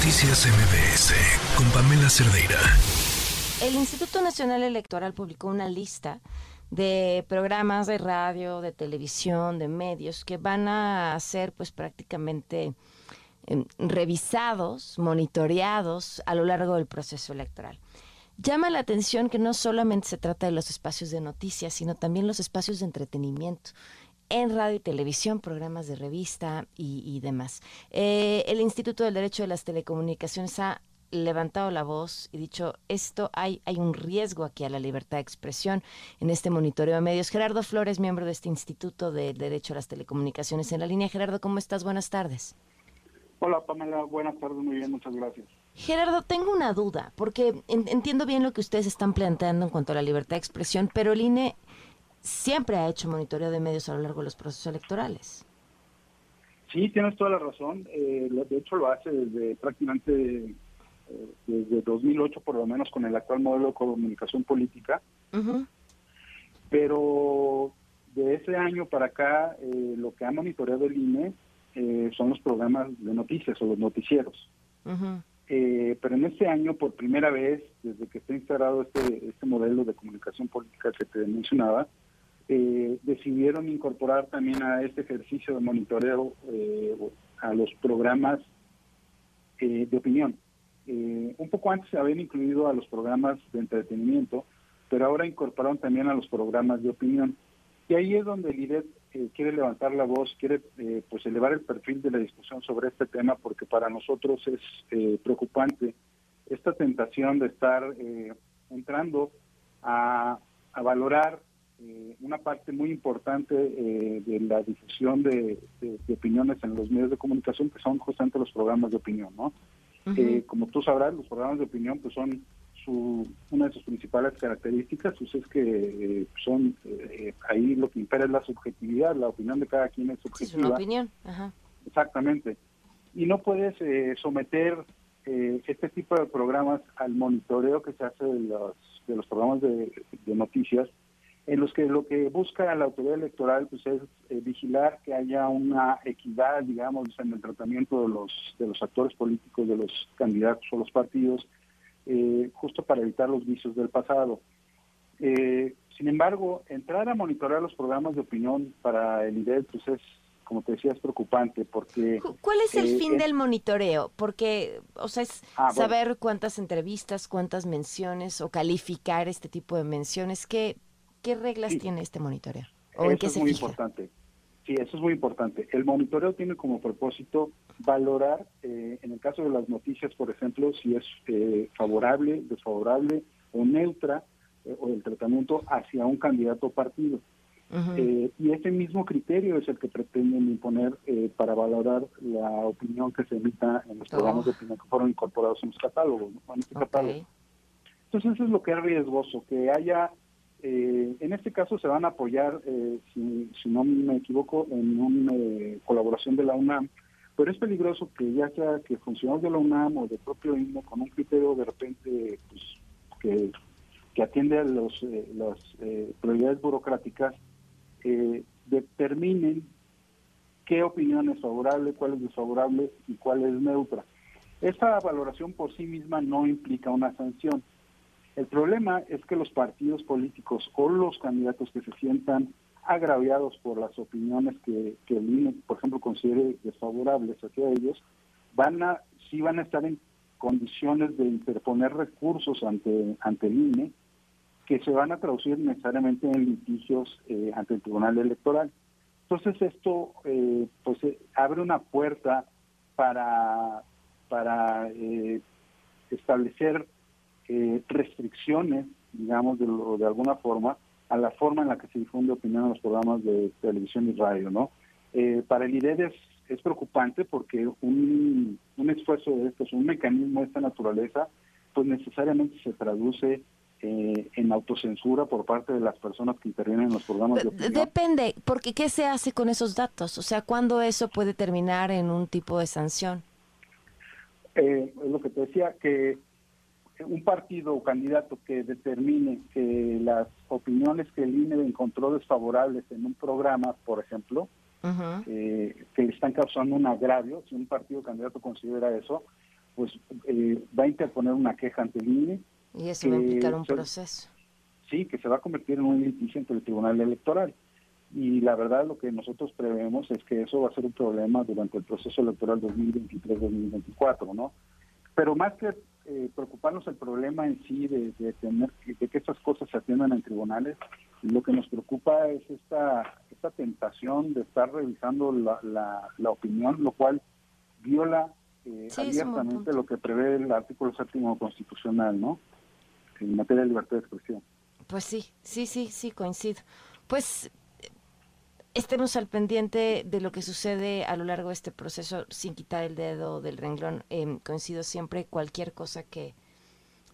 Noticias MBS con Pamela Cerdeira. El Instituto Nacional Electoral publicó una lista de programas de radio, de televisión, de medios que van a ser pues prácticamente em, revisados, monitoreados a lo largo del proceso electoral. Llama la atención que no solamente se trata de los espacios de noticias, sino también los espacios de entretenimiento en radio y televisión, programas de revista y, demás. Eh, el Instituto del Derecho de las Telecomunicaciones ha levantado la voz y dicho esto hay hay un riesgo aquí a la libertad de expresión en este monitoreo de medios. Gerardo Flores, miembro de este Instituto del Derecho a las Telecomunicaciones en la línea. Gerardo, ¿cómo estás? Buenas tardes. Hola Pamela, buenas tardes, muy bien, muchas gracias. Gerardo, tengo una duda, porque entiendo bien lo que ustedes están planteando en cuanto a la libertad de expresión, pero el INE siempre ha hecho monitoreo de medios a lo largo de los procesos electorales. Sí, tienes toda la razón. Eh, de hecho, lo hace desde prácticamente eh, desde 2008, por lo menos, con el actual modelo de comunicación política. Pero de ese año para acá, eh, lo que ha monitoreado el INE son los programas de noticias o los noticieros. pero en este año, por primera vez, desde que está instalado este, este modelo de comunicación política que te mencionaba, eh, decidieron incorporar también a este ejercicio de monitoreo eh, a los programas eh, de opinión. un poco antes se habían incluido a los programas de entretenimiento, pero ahora incorporaron también a los programas de opinión. Y ahí es donde el IDET quiere levantar la voz, quiere pues elevar el perfil de la discusión sobre este tema, porque para nosotros es preocupante esta tentación de estar entrando a, a valorar eh, una parte muy importante eh, de la difusión de, opiniones en los medios de comunicación, que son justamente los programas de opinión, ¿no? Eh, como tú sabrás, los programas de opinión pues son su, una de sus principales características, pues es que son, ahí lo que impera es la subjetividad, la opinión de cada quien es subjetiva. Es una opinión, Exactamente. Y no puedes someter este tipo de programas al monitoreo que se hace de los, de los programas de noticias, en los que lo que busca la autoridad electoral pues es eh, vigilar que haya una equidad, digamos, en el tratamiento de los de los actores políticos, de los candidatos o los partidos, eh, justo para evitar los vicios del pasado. Eh, sin embargo, entrar a monitorear los programas de opinión para el IDEL pues es como te decía, es preocupante porque... ¿Cuál es el fin del monitoreo? Porque, o sea, es ah, saber cuántas entrevistas, cuántas menciones o calificar este tipo de menciones. ¿Qué, ¿Qué reglas tiene este monitoreo? ¿O eso es muy importante. Sí, eso es muy importante. El monitoreo tiene como propósito valorar, eh, en el caso de las noticias, por ejemplo, si es eh, favorable, desfavorable o neutra eh, o el tratamiento hacia un candidato o partido. y ese mismo criterio es el que pretenden imponer para valorar la opinión que se emita en los programas de opinión que fueron incorporados en los catálogos. En este catálogo. Entonces eso es lo que es riesgoso, que haya eh, en este caso se van a apoyar, eh, si, no me equivoco, en una eh, colaboración de la UNAM, pero es peligroso que ya sea que funcionarios de la UNAM o del propio INMO con un criterio de repente pues, que, atiende a los, las prioridades burocráticas, determinen qué opinión es favorable, cuál es desfavorable y cuál es neutra. Esa valoración por sí misma no implica una sanción el problema es que los partidos políticos o los candidatos que se sientan agraviados por las opiniones que, el INE, por ejemplo, considere desfavorables hacia ellos, van a, sí van a estar en condiciones de interponer recursos ante, ante el INE que se van a traducir necesariamente en litigios eh, ante el Tribunal Electoral. Entonces esto eh, pues abre una puerta para, para eh, establecer eh, restricciones, digamos, de, de alguna forma, a la forma en la que se difunde opinión en los programas de televisión y radio, ¿no? Eh, para el IDED es, es preocupante porque un, un esfuerzo de estos, un mecanismo de esta naturaleza, pues necesariamente se traduce eh, en autocensura por parte de las personas que intervienen en los programas de opinión. Depende, porque ¿qué se hace con esos datos? O sea, ¿cuándo eso puede terminar en un tipo de sanción? es lo que te decía, que un partido o candidato que determine que las opiniones que el INE encontró desfavorables en un programa, por ejemplo, eh, que le están causando un agravio, si un partido o candidato considera eso, pues eh, va a interponer una queja ante el INE. Y eso va a implicar un proceso. Sí, que se va a convertir en un litigio ante el Tribunal Electoral. Y la verdad lo que nosotros prevemos es que eso va a ser un problema durante el proceso electoral 2023-2024, ¿no? Pero más que eh, preocuparnos el problema en sí de, tener de que estas cosas se atiendan en tribunales, lo que nos preocupa es esta, esta tentación de estar revisando la, la, opinión, lo cual viola eh, abiertamente lo que prevé el artículo séptimo constitucional, ¿no? En materia de libertad de expresión. Pues sí, sí, sí, sí, coincido. Pues estemos al pendiente de lo que sucede a lo largo de este proceso sin quitar el dedo del renglón. Eh, coincido siempre cualquier cosa que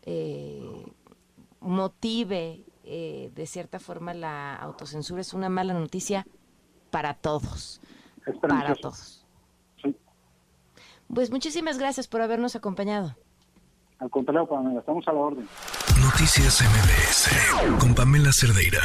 eh, motive eh, de cierta forma la autocensura es una mala noticia para todos. para todos. Pues muchísimas gracias por habernos acompañado. Al contrario, Pamela, estamos a la orden. Noticias MBS con Pamela Cerdeira.